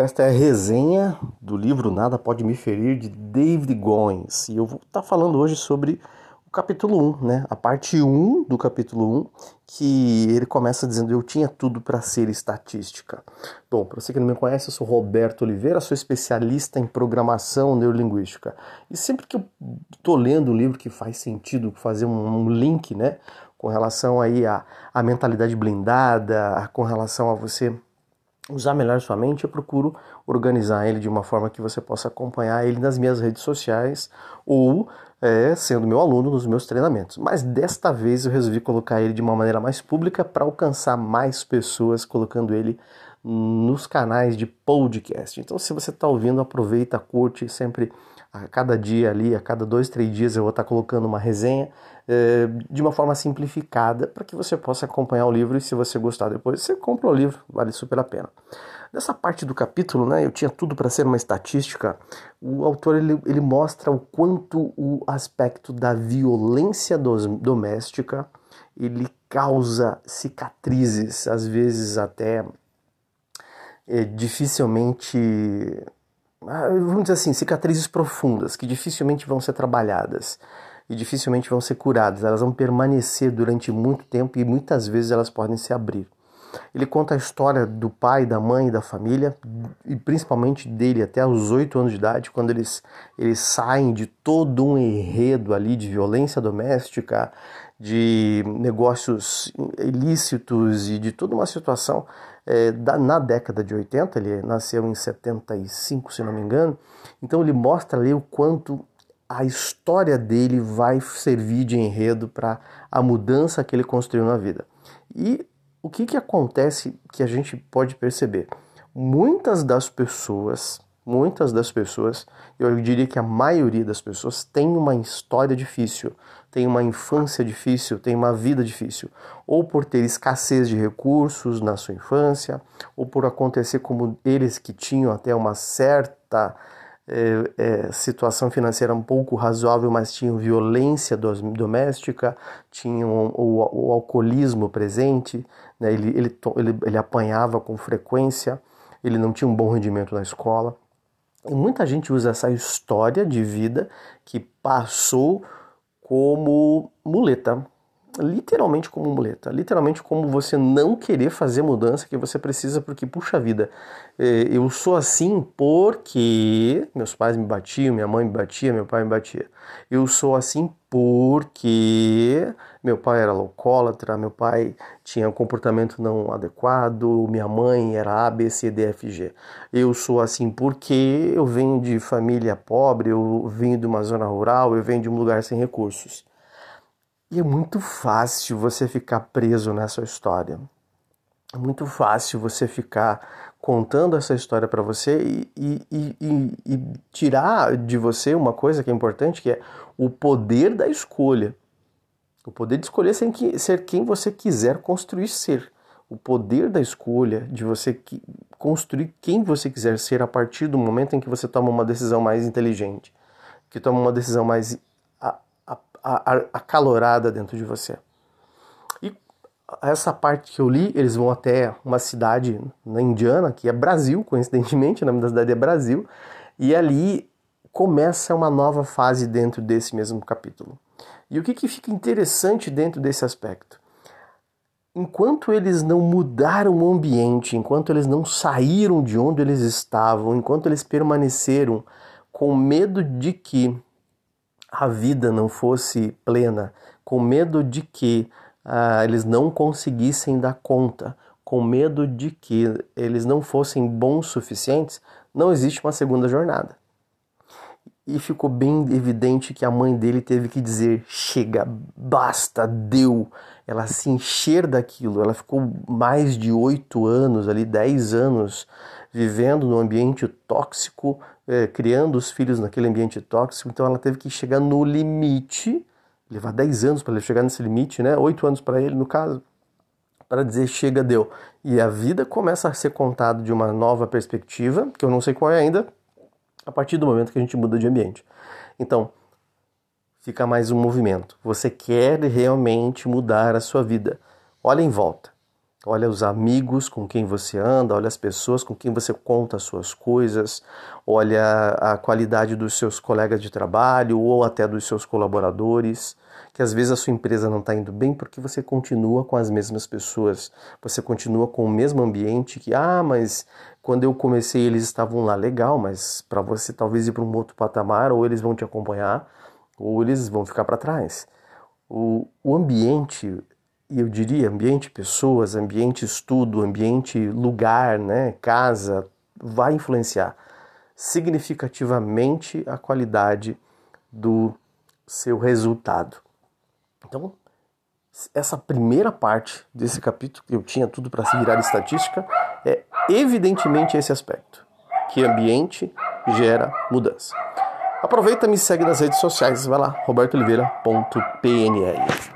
Esta é a resenha do livro Nada Pode Me Ferir de David Goins e eu vou estar falando hoje sobre o capítulo 1, né? A parte 1 do capítulo 1, que ele começa dizendo eu tinha tudo para ser estatística. Bom, para você que não me conhece, eu sou Roberto Oliveira, sou especialista em programação neurolinguística. E sempre que eu estou lendo um livro que faz sentido fazer um, um link, né, com relação aí à, à mentalidade blindada, com relação a você usar melhor sua mente, eu procuro organizar ele de uma forma que você possa acompanhar ele nas minhas redes sociais ou é, sendo meu aluno nos meus treinamentos. Mas desta vez eu resolvi colocar ele de uma maneira mais pública para alcançar mais pessoas, colocando ele nos canais de podcast. Então, se você está ouvindo, aproveita, curte sempre a cada dia ali, a cada dois, três dias eu vou estar colocando uma resenha é, de uma forma simplificada para que você possa acompanhar o livro e se você gostar depois, você compra o livro, vale super a pena. Nessa parte do capítulo, né, eu tinha tudo para ser uma estatística, o autor ele, ele mostra o quanto o aspecto da violência dos, doméstica ele causa cicatrizes, às vezes até é, dificilmente ah, vamos dizer assim, cicatrizes profundas que dificilmente vão ser trabalhadas e dificilmente vão ser curadas. Elas vão permanecer durante muito tempo e muitas vezes elas podem se abrir. Ele conta a história do pai, da mãe, da família e principalmente dele até os oito anos de idade, quando eles, eles saem de todo um enredo ali de violência doméstica, de negócios ilícitos e de toda uma situação é, da, na década de 80, ele nasceu em 75, se não me engano, então ele mostra ali o quanto a história dele vai servir de enredo para a mudança que ele construiu na vida. E o que, que acontece que a gente pode perceber? Muitas das pessoas, muitas das pessoas, eu diria que a maioria das pessoas tem uma história difícil, tem uma infância difícil, tem uma vida difícil, ou por ter escassez de recursos na sua infância, ou por acontecer como eles que tinham até uma certa é, é, situação financeira um pouco razoável, mas tinham violência doméstica, tinham o, o alcoolismo presente, né? ele, ele, ele, ele apanhava com frequência, ele não tinha um bom rendimento na escola. E muita gente usa essa história de vida que passou como muleta, literalmente como muleta, literalmente como você não querer fazer mudança que você precisa porque puxa vida, é, eu sou assim porque meus pais me batiam, minha mãe me batia, meu pai me batia. Eu sou assim porque meu pai era alcoólatra, meu pai tinha um comportamento não adequado, minha mãe era A, B, C, D, F, G. Eu sou assim porque eu venho de família pobre, eu venho de uma zona rural, eu venho de um lugar sem recursos. E é muito fácil você ficar preso nessa história. É muito fácil você ficar contando essa história para você e, e, e, e, tirar de você uma coisa que é importante, que é o poder da escolha. O poder de escolher ser quem você quiser construir ser. O poder da escolha de você construir quem você quiser ser a partir do momento em que você toma uma decisão mais inteligente, que toma uma decisão mais acalorada dentro de você. E essa parte que eu li, eles vão até uma cidade na Indiana, que é Brasil, coincidentemente, o nome da cidade é Brasil, e ali começa uma nova fase dentro desse mesmo capítulo. E o que, que fica interessante dentro desse aspecto? Enquanto eles não mudaram o ambiente, enquanto eles não saíram de onde eles estavam, enquanto eles permaneceram com medo de que a vida não fosse plena, com medo de que ah, eles não conseguissem dar conta, com medo de que eles não fossem bons suficientes, não existe uma segunda jornada. E ficou bem evidente que a mãe dele teve que dizer: chega, basta, deu. Ela se encher daquilo. Ela ficou mais de oito anos, ali, dez anos, vivendo num ambiente tóxico, é, criando os filhos naquele ambiente tóxico, então ela teve que chegar no limite, levar 10 anos para ele chegar nesse limite, né? 8 anos para ele, no caso, para dizer chega, deu. E a vida começa a ser contada de uma nova perspectiva, que eu não sei qual é ainda, a partir do momento que a gente muda de ambiente. Então, fica mais um movimento. Você quer realmente mudar a sua vida. Olha em volta. olha os amigos com quem você anda, olha as pessoas com quem você conta as suas coisas, olha a qualidade dos seus colegas de trabalho ou até dos seus colaboradores, que às vezes a sua empresa não está indo bem porque você continua com as mesmas pessoas, você continua com o mesmo ambiente que, ah, mas quando eu comecei eles estavam lá legal, mas para você talvez ir para um outro patamar, ou eles vão te acompanhar, ou eles vão ficar para trás. O, o ambiente eu diria ambiente pessoas, ambiente estudo, ambiente lugar, né, casa, vai influenciar significativamente a qualidade do seu resultado. Então, essa primeira parte desse capítulo, que eu tinha tudo para se virar estatística, é evidentemente esse aspecto, que ambiente gera mudança. Aproveita e me segue nas redes sociais, vai lá, robertooliveira.pnl.